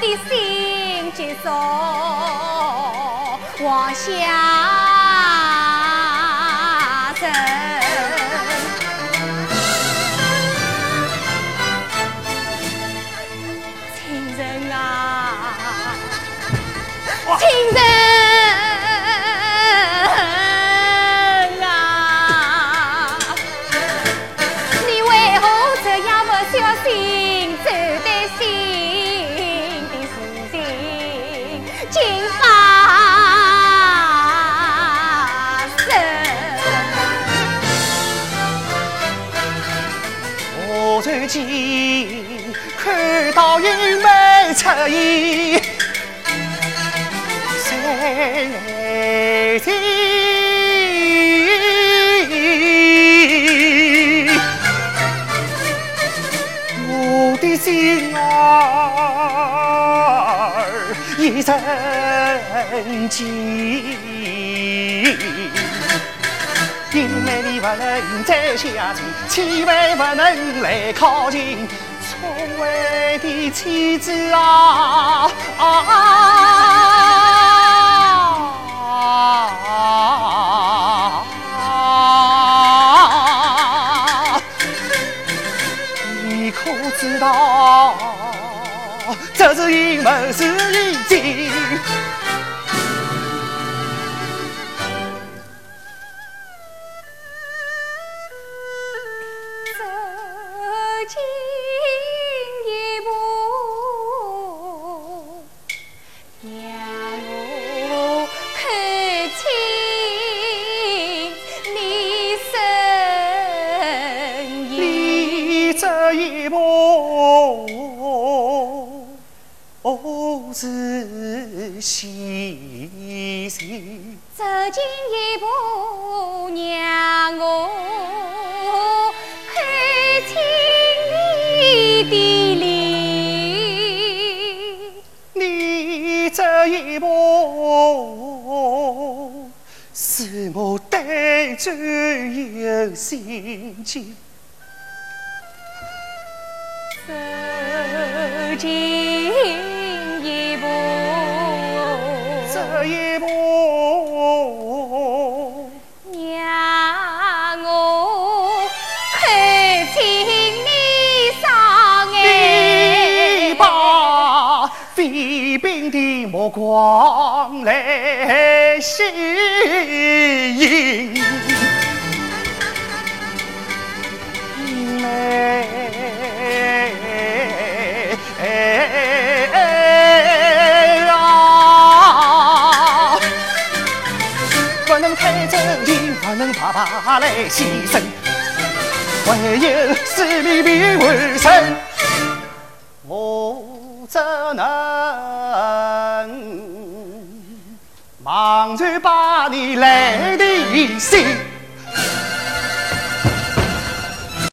的心急中往下沉。亲人啊亲人蓦然间，看到云眉出现，谁听？我的心儿一阵急。因为你不能再相信，千万不能来靠近，聪慧的妻子啊！你可知道，这是因为是已经。是喜讯，走近一步，让我看清你的脸。你这一步，使我胆战又心惊。走近。一步，让我看清你双眼，把飞奔的目光来吸爸来牺牲，唯有死里必完生，我怎能茫然把你来的心？